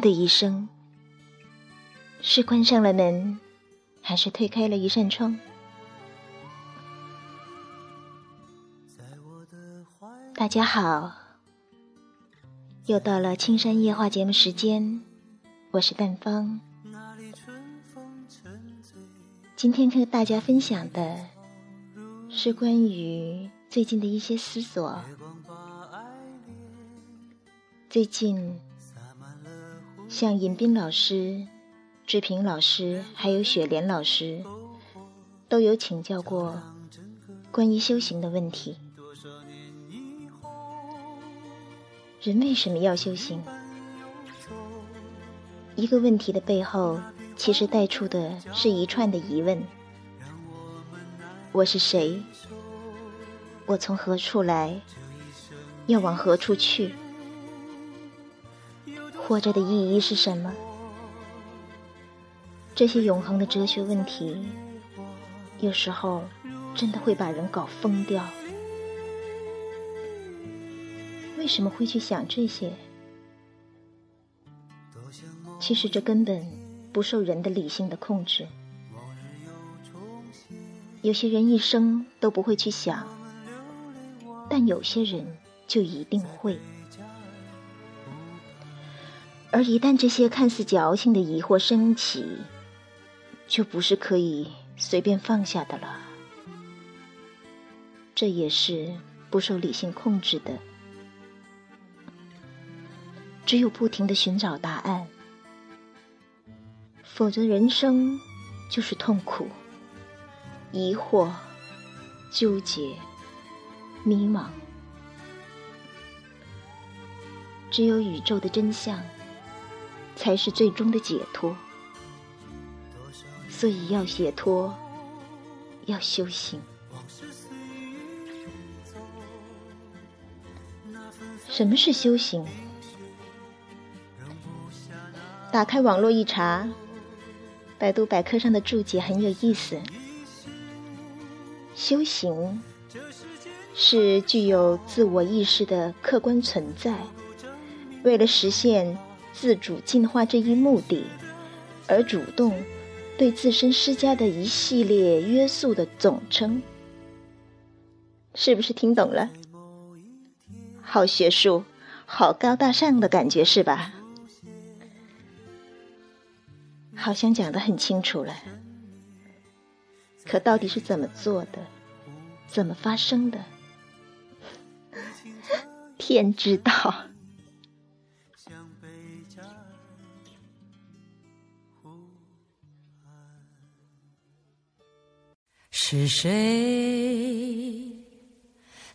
的一声，是关上了门，还是推开了一扇窗？大家好，又到了青山夜话节目时间，我是淡芳。今天跟大家分享的是关于最近的一些思索。最近，像尹斌老师、志平老师还有雪莲老师，都有请教过关于修行的问题。人为什么要修行？一个问题的背后，其实带出的是一串的疑问：我是谁？我从何处来？要往何处去？活着的意义是什么？这些永恒的哲学问题，有时候真的会把人搞疯掉。为什么会去想这些？其实这根本不受人的理性的控制。有些人一生都不会去想，但有些人就一定会。而一旦这些看似矫情的疑惑升起，就不是可以随便放下的了。这也是不受理性控制的。只有不停的寻找答案，否则人生就是痛苦、疑惑、纠结、迷茫。只有宇宙的真相。才是最终的解脱，所以要解脱，要修行。什么是修行？打开网络一查，百度百科上的注解很有意思。修行是具有自我意识的客观存在，为了实现。自主进化这一目的，而主动对自身施加的一系列约束的总称，是不是听懂了？好学术，好高大上的感觉是吧？好像讲的很清楚了，可到底是怎么做的，怎么发生的？天知道。是谁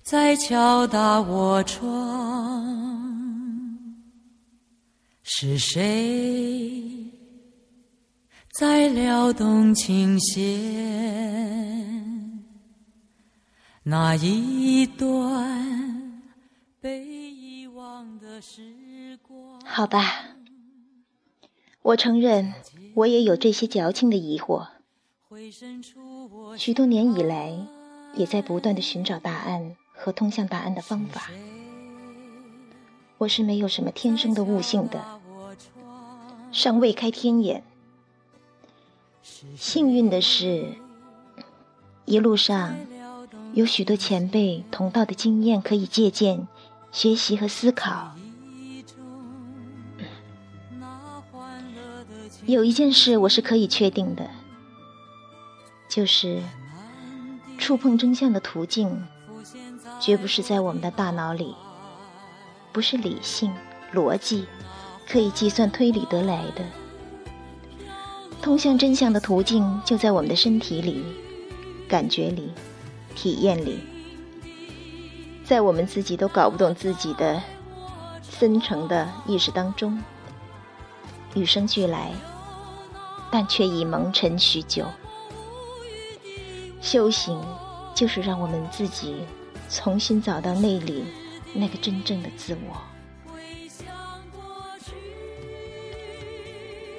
在敲打我窗？是谁在撩动琴弦？那一段被遗忘的时光。好吧，我承认，我也有这些矫情的疑惑。许多年以来，也在不断的寻找答案和通向答案的方法。我是没有什么天生的悟性的，尚未开天眼。幸运的是，一路上有许多前辈同道的经验可以借鉴、学习和思考。有一件事我是可以确定的。就是触碰真相的途径，绝不是在我们的大脑里，不是理性逻辑可以计算推理得来的。通向真相的途径就在我们的身体里、感觉里、体验里，在我们自己都搞不懂自己的深层的意识当中，与生俱来，但却已蒙尘许久。修行，就是让我们自己重新找到内里那个真正的自我。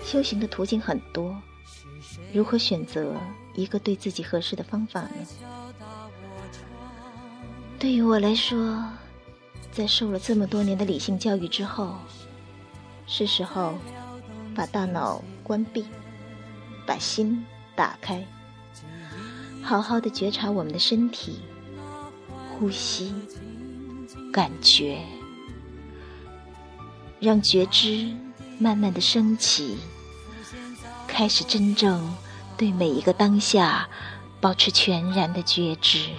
修行的途径很多，如何选择一个对自己合适的方法呢？对于我来说，在受了这么多年的理性教育之后，是时候把大脑关闭，把心打开，好好的觉察我们的身体，呼吸，感觉，让觉知慢慢的升起，开始真正对每一个当下保持全然的觉知，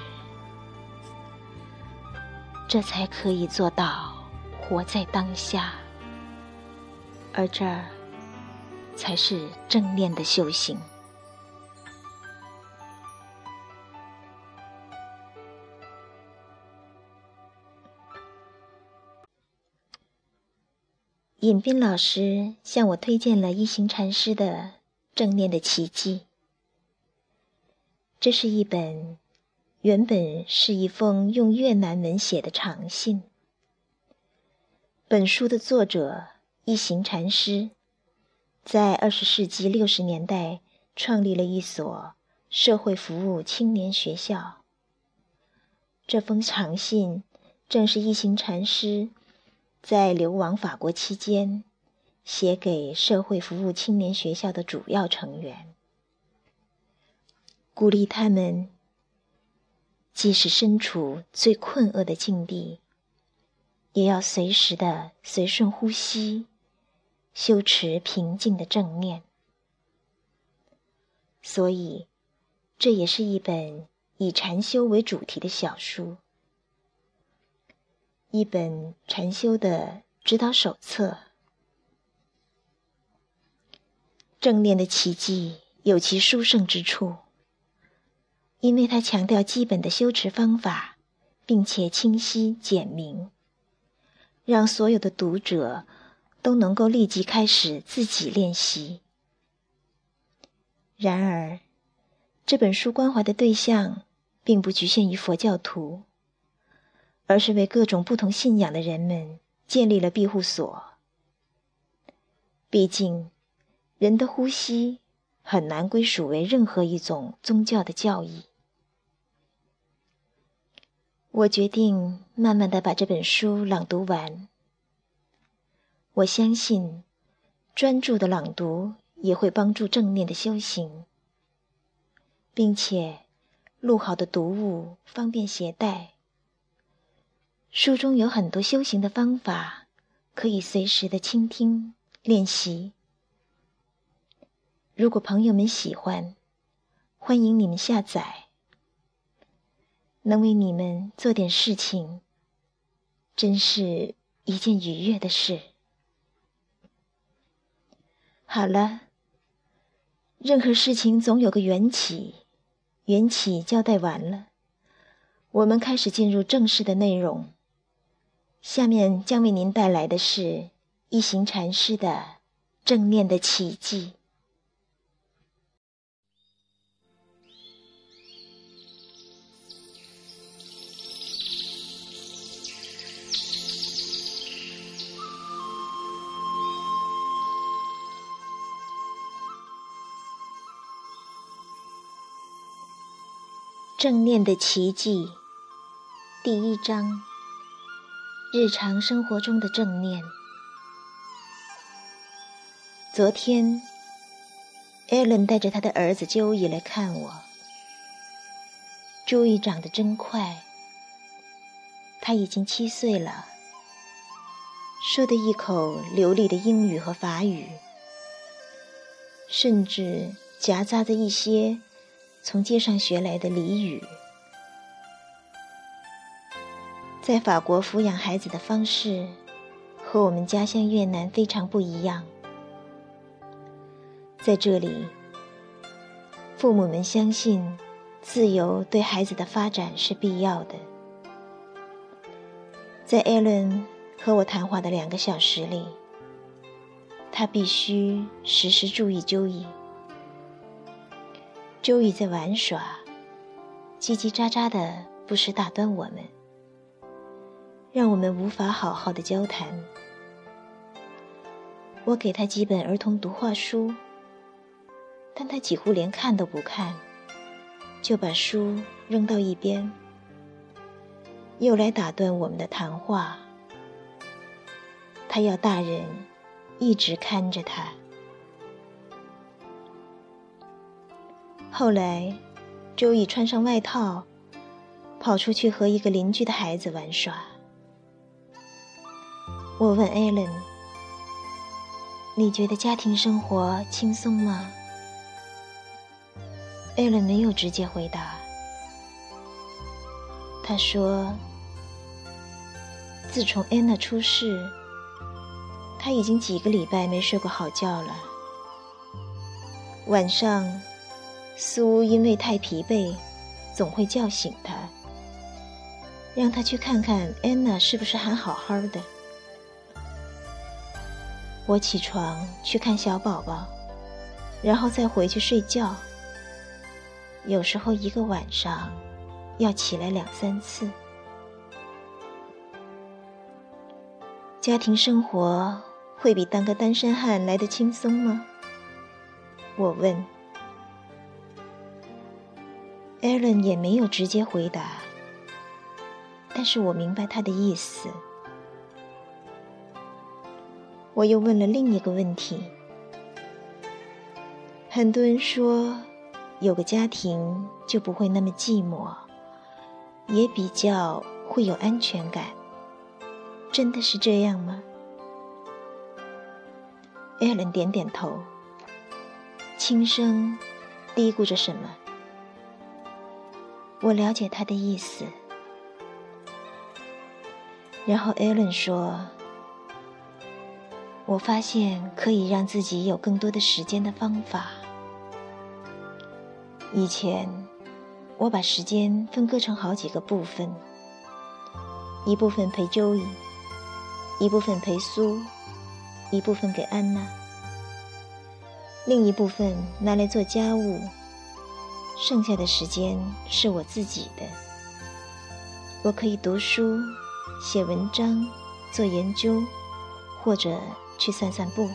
这才可以做到活在当下。而这儿，才是正念的修行。尹斌老师向我推荐了一行禅师的《正念的奇迹》，这是一本原本是一封用越南文写的长信。本书的作者。一行禅师在二十世纪六十年代创立了一所社会服务青年学校。这封长信正是一行禅师在流亡法国期间写给社会服务青年学校的主要成员，鼓励他们即使身处最困厄的境地，也要随时的随顺呼吸。修持平静的正念，所以这也是一本以禅修为主题的小书，一本禅修的指导手册。正念的奇迹有其殊胜之处，因为它强调基本的修持方法，并且清晰简明，让所有的读者。都能够立即开始自己练习。然而，这本书关怀的对象并不局限于佛教徒，而是为各种不同信仰的人们建立了庇护所。毕竟，人的呼吸很难归属为任何一种宗教的教义。我决定慢慢的把这本书朗读完。我相信，专注的朗读也会帮助正念的修行，并且录好的读物方便携带。书中有很多修行的方法，可以随时的倾听练习。如果朋友们喜欢，欢迎你们下载。能为你们做点事情，真是一件愉悦的事。好了，任何事情总有个缘起，缘起交代完了，我们开始进入正式的内容。下面将为您带来的是一行禅师的正念的奇迹。正念的奇迹，第一章：日常生活中的正念。昨天，艾伦带着他的儿子 Joey 来看我。朱伊长得真快，他已经七岁了，说的一口流利的英语和法语，甚至夹杂着一些。从街上学来的俚语，在法国抚养孩子的方式和我们家乡越南非常不一样。在这里，父母们相信自由对孩子的发展是必要的。在艾伦和我谈话的两个小时里，他必须时时注意周易。周易在玩耍，叽叽喳喳的，不时打断我们，让我们无法好好的交谈。我给他几本儿童读画书，但他几乎连看都不看，就把书扔到一边，又来打断我们的谈话。他要大人一直看着他。后来，周易穿上外套，跑出去和一个邻居的孩子玩耍。我问艾伦：“你觉得家庭生活轻松吗？”艾伦没有直接回答。他说：“自从安娜出事，他已经几个礼拜没睡过好觉了。晚上，苏因为太疲惫，总会叫醒他，让他去看看安娜是不是还好好的。我起床去看小宝宝，然后再回去睡觉。有时候一个晚上。”要起来两三次。家庭生活会比当个单身汉来的轻松吗？我问。艾伦也没有直接回答，但是我明白他的意思。我又问了另一个问题：很多人说，有个家庭就不会那么寂寞。也比较会有安全感，真的是这样吗？艾伦点点头，轻声嘀咕着什么。我了解他的意思。然后艾伦说：“我发现可以让自己有更多的时间的方法。以前。”我把时间分割成好几个部分，一部分陪周易，一部分陪苏，一部分给安娜，另一部分拿来做家务，剩下的时间是我自己的。我可以读书、写文章、做研究，或者去散散步。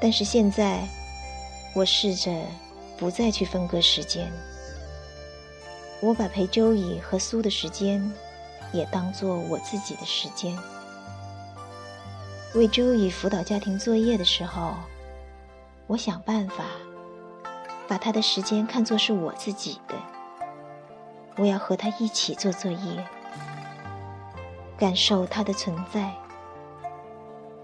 但是现在，我试着。不再去分割时间，我把陪周乙和苏的时间也当做我自己的时间。为周乙辅导家庭作业的时候，我想办法把他的时间看作是我自己的。我要和他一起做作业，感受他的存在，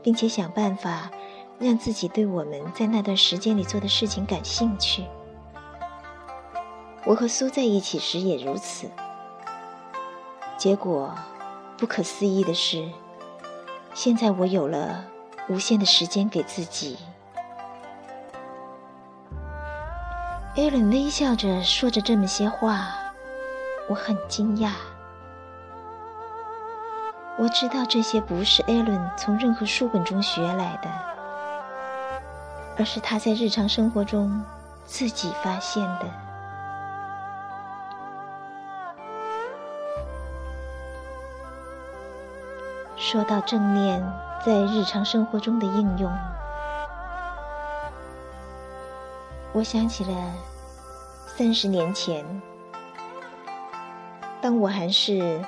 并且想办法让自己对我们在那段时间里做的事情感兴趣。我和苏在一起时也如此。结果，不可思议的是，现在我有了无限的时间给自己。艾伦微笑着说着这么些话，我很惊讶。我知道这些不是艾伦从任何书本中学来的，而是他在日常生活中自己发现的。说到正念在日常生活中的应用，我想起了三十年前，当我还是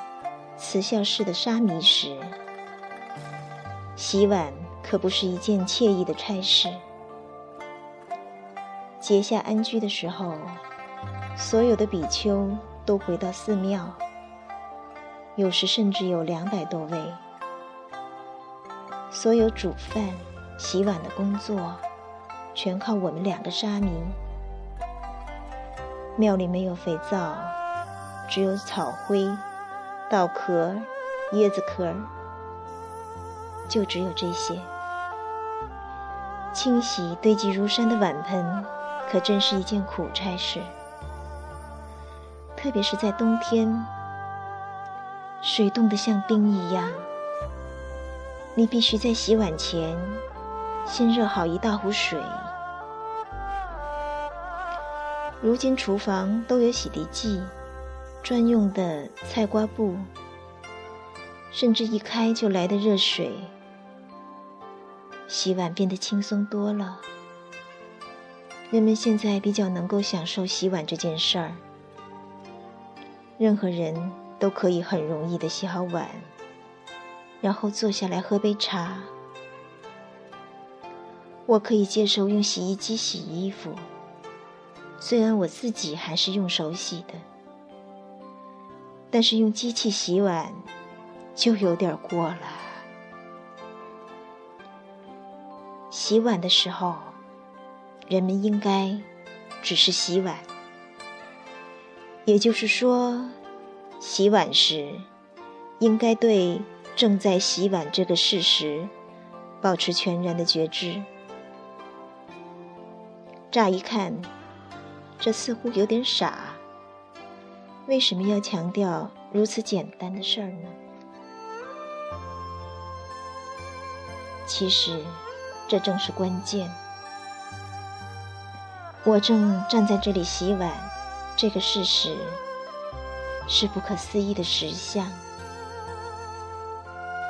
慈孝寺的沙弥时，洗碗可不是一件惬意的差事。结下安居的时候，所有的比丘都回到寺庙，有时甚至有两百多位。所有煮饭、洗碗的工作，全靠我们两个沙弥。庙里没有肥皂，只有草灰、稻壳、椰子壳，就只有这些。清洗堆积如山的碗盆，可真是一件苦差事。特别是在冬天，水冻得像冰一样。你必须在洗碗前先热好一大壶水。如今厨房都有洗涤剂、专用的菜瓜布，甚至一开就来的热水，洗碗变得轻松多了。人们现在比较能够享受洗碗这件事儿，任何人都可以很容易的洗好碗。然后坐下来喝杯茶。我可以接受用洗衣机洗衣服，虽然我自己还是用手洗的，但是用机器洗碗就有点过了。洗碗的时候，人们应该只是洗碗，也就是说，洗碗时应该对正在洗碗这个事实保持全然的觉知。乍一看，这似乎有点傻。为什么要强调如此简单的事儿呢？其实，这正是关键。我正站在这里洗碗，这个事实是不可思议的实相。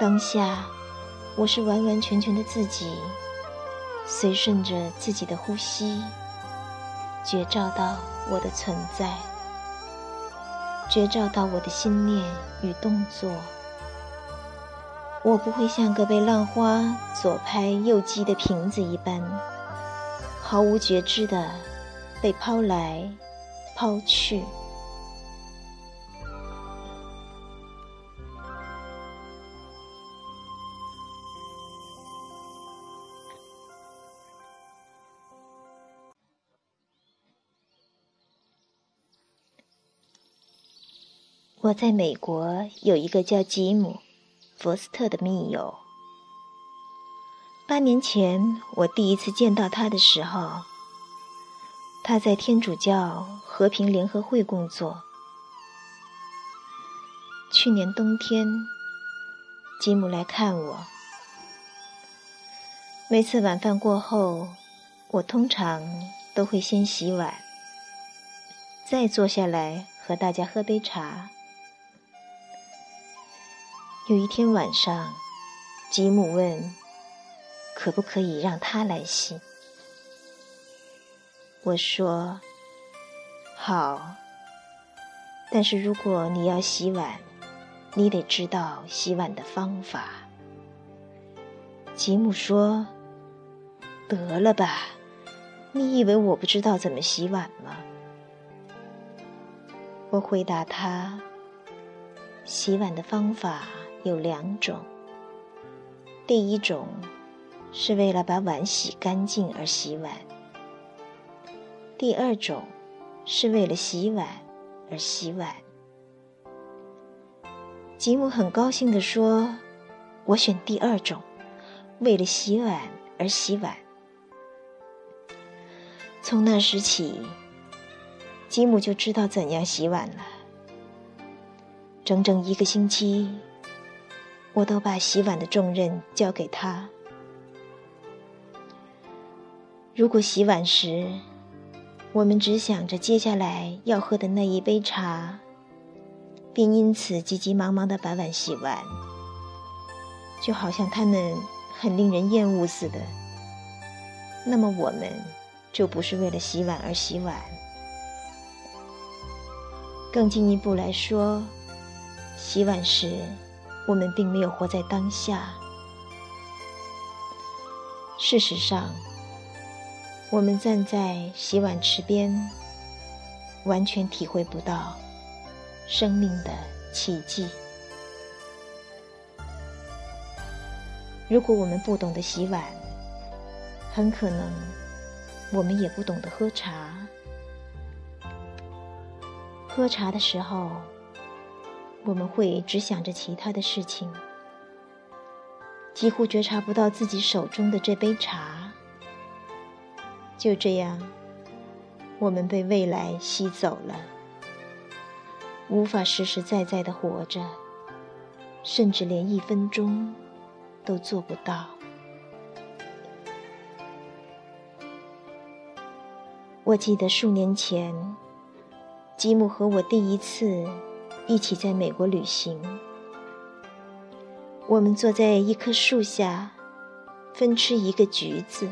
当下，我是完完全全的自己。随顺着自己的呼吸，觉照到我的存在，觉照到我的心念与动作。我不会像个被浪花左拍右击的瓶子一般，毫无觉知的被抛来抛去。我在美国有一个叫吉姆·佛斯特的密友。八年前我第一次见到他的时候，他在天主教和平联合会工作。去年冬天，吉姆来看我。每次晚饭过后，我通常都会先洗碗，再坐下来和大家喝杯茶。有一天晚上，吉姆问：“可不可以让他来洗？”我说：“好，但是如果你要洗碗，你得知道洗碗的方法。”吉姆说：“得了吧，你以为我不知道怎么洗碗吗？”我回答他：“洗碗的方法。”有两种，第一种是为了把碗洗干净而洗碗，第二种是为了洗碗而洗碗。吉姆很高兴地说：“我选第二种，为了洗碗而洗碗。”从那时起，吉姆就知道怎样洗碗了。整整一个星期。我都把洗碗的重任交给他。如果洗碗时，我们只想着接下来要喝的那一杯茶，并因此急急忙忙的把碗洗完，就好像他们很令人厌恶似的，那么我们就不是为了洗碗而洗碗。更进一步来说，洗碗时。我们并没有活在当下。事实上，我们站在洗碗池边，完全体会不到生命的奇迹。如果我们不懂得洗碗，很可能我们也不懂得喝茶。喝茶的时候。我们会只想着其他的事情，几乎觉察不到自己手中的这杯茶。就这样，我们被未来吸走了，无法实实在在的活着，甚至连一分钟都做不到。我记得数年前，吉姆和我第一次。一起在美国旅行，我们坐在一棵树下，分吃一个橘子。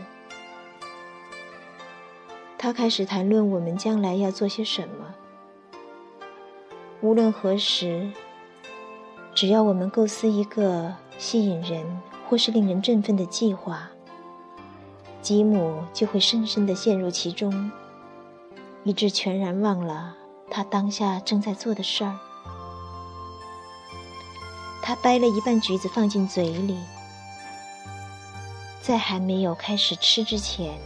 他开始谈论我们将来要做些什么。无论何时，只要我们构思一个吸引人或是令人振奋的计划，吉姆就会深深的陷入其中，以致全然忘了他当下正在做的事儿。他掰了一半橘子放进嘴里，在还没有开始吃之前，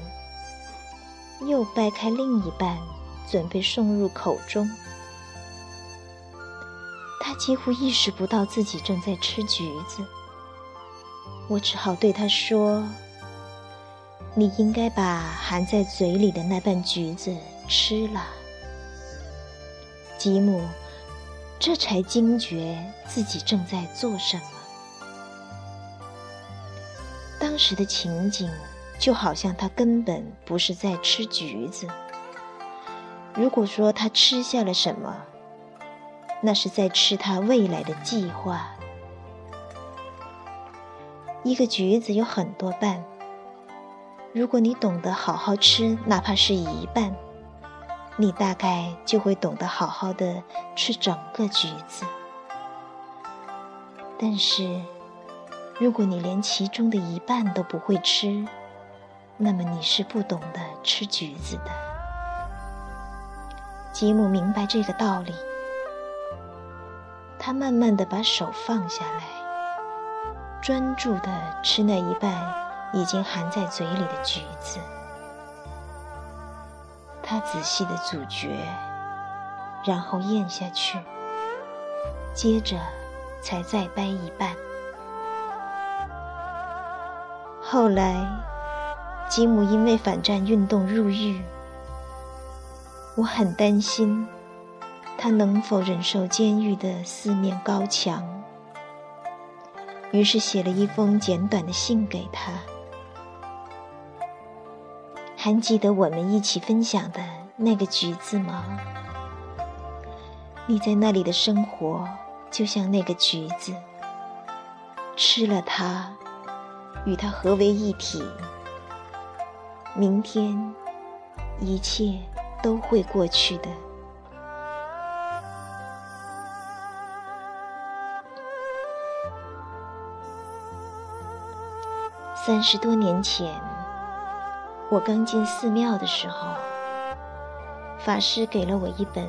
又掰开另一半，准备送入口中。他几乎意识不到自己正在吃橘子，我只好对他说：“你应该把含在嘴里的那半橘子吃了。”吉姆这才惊觉自己正在做什么。当时的情景就好像他根本不是在吃橘子。如果说他吃下了什么，那是在吃他未来的计划。一个橘子有很多瓣，如果你懂得好好吃，哪怕是一半，你大概就会懂得好好的吃整个橘子。但是，如果你连其中的一半都不会吃，那么你是不懂得吃橘子的。吉姆明白这个道理。他慢慢的把手放下来，专注的吃那一半已经含在嘴里的橘子。他仔细的咀嚼，然后咽下去，接着才再掰一半。后来，吉姆因为反战运动入狱，我很担心。他能否忍受监狱的四面高墙？于是写了一封简短的信给他。还记得我们一起分享的那个橘子吗？你在那里的生活就像那个橘子，吃了它，与它合为一体。明天，一切都会过去的。三十多年前，我刚进寺庙的时候，法师给了我一本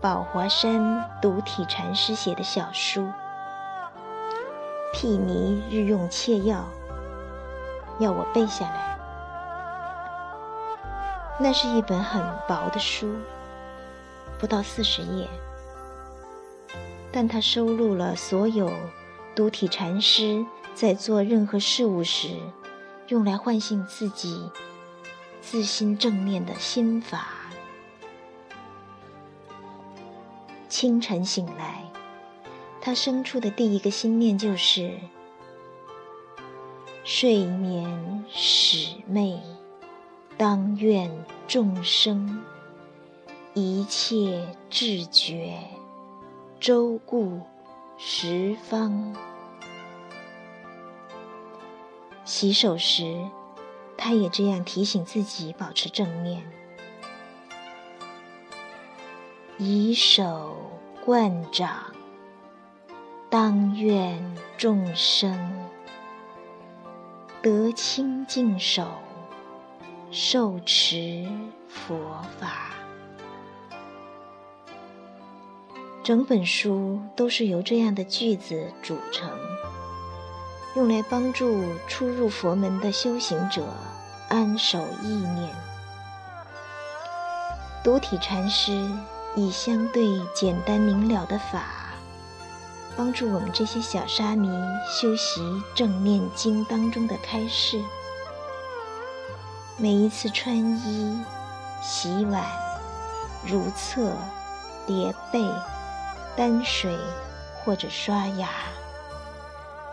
宝华山独体禅师写的小书《毗尼日用切要》，要我背下来。那是一本很薄的书，不到四十页，但它收录了所有独体禅师。在做任何事物时，用来唤醒自己自心正念的心法。清晨醒来，他生出的第一个心念就是：睡眠始寐，当愿众生一切智觉，周顾十方。洗手时，他也这样提醒自己保持正念：以手贯掌，当愿众生得清净手，受持佛法。整本书都是由这样的句子组成。用来帮助初入佛门的修行者安守意念。独体禅师以相对简单明了的法，帮助我们这些小沙弥修习正念经当中的开示。每一次穿衣、洗碗、如厕、叠被、担水或者刷牙。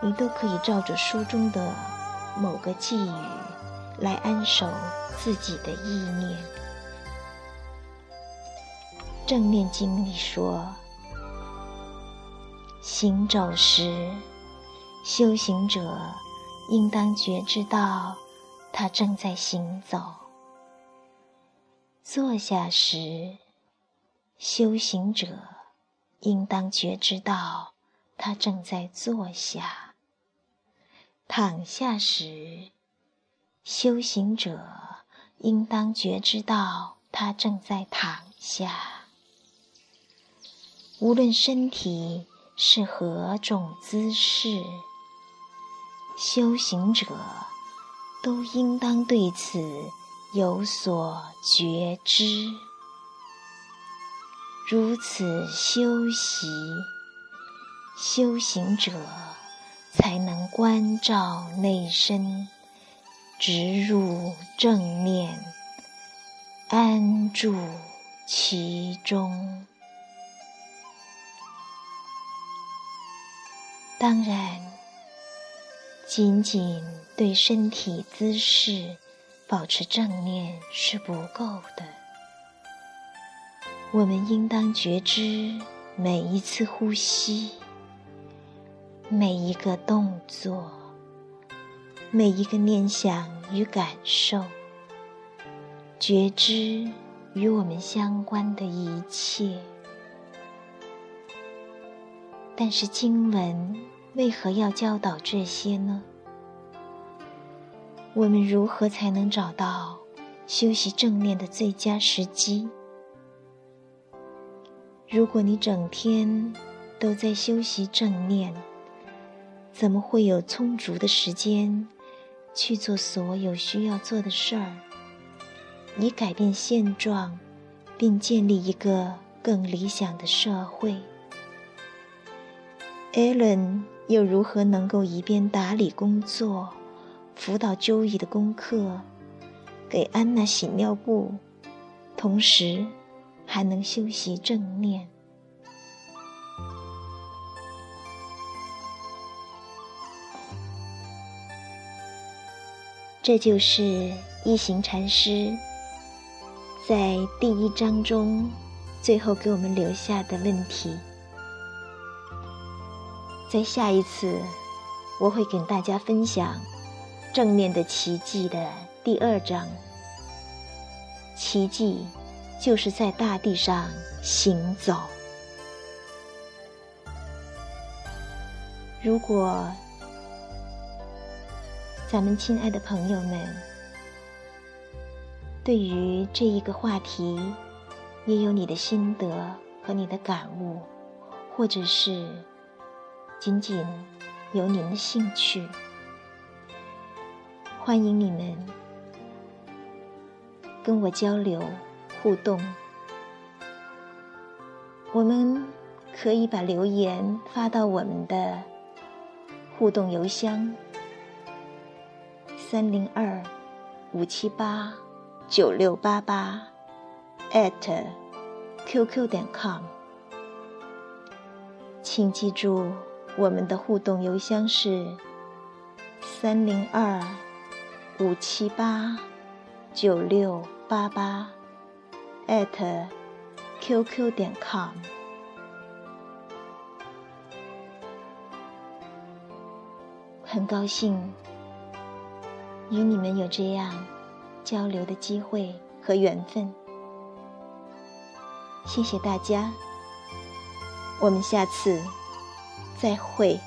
你都可以照着书中的某个寄语来安守自己的意念。正念经里说：行走时，修行者应当觉知到他正在行走；坐下时，修行者应当觉知到他正在坐下。躺下时，修行者应当觉知到他正在躺下。无论身体是何种姿势，修行者都应当对此有所觉知。如此修习，修行者。才能关照内身，直入正念，安住其中。当然，仅仅对身体姿势保持正念是不够的。我们应当觉知每一次呼吸。每一个动作，每一个念想与感受，觉知与我们相关的一切。但是经文为何要教导这些呢？我们如何才能找到修习正念的最佳时机？如果你整天都在修习正念，怎么会有充足的时间去做所有需要做的事儿，以改变现状，并建立一个更理想的社会？艾伦又如何能够一边打理工作、辅导周易的功课、给安娜洗尿布，同时还能修习正念？这就是一行禅师在第一章中最后给我们留下的问题。在下一次，我会给大家分享正念的奇迹的第二章。奇迹就是在大地上行走。如果。咱们亲爱的朋友们，对于这一个话题，也有你的心得和你的感悟，或者是仅仅有您的兴趣，欢迎你们跟我交流互动。我们可以把留言发到我们的互动邮箱。三零二五七八九六八八 at qq 点 com，请记住我们的互动邮箱是三零二五七八九六八八 at qq 点 com，很高兴。与你们有这样交流的机会和缘分，谢谢大家，我们下次再会。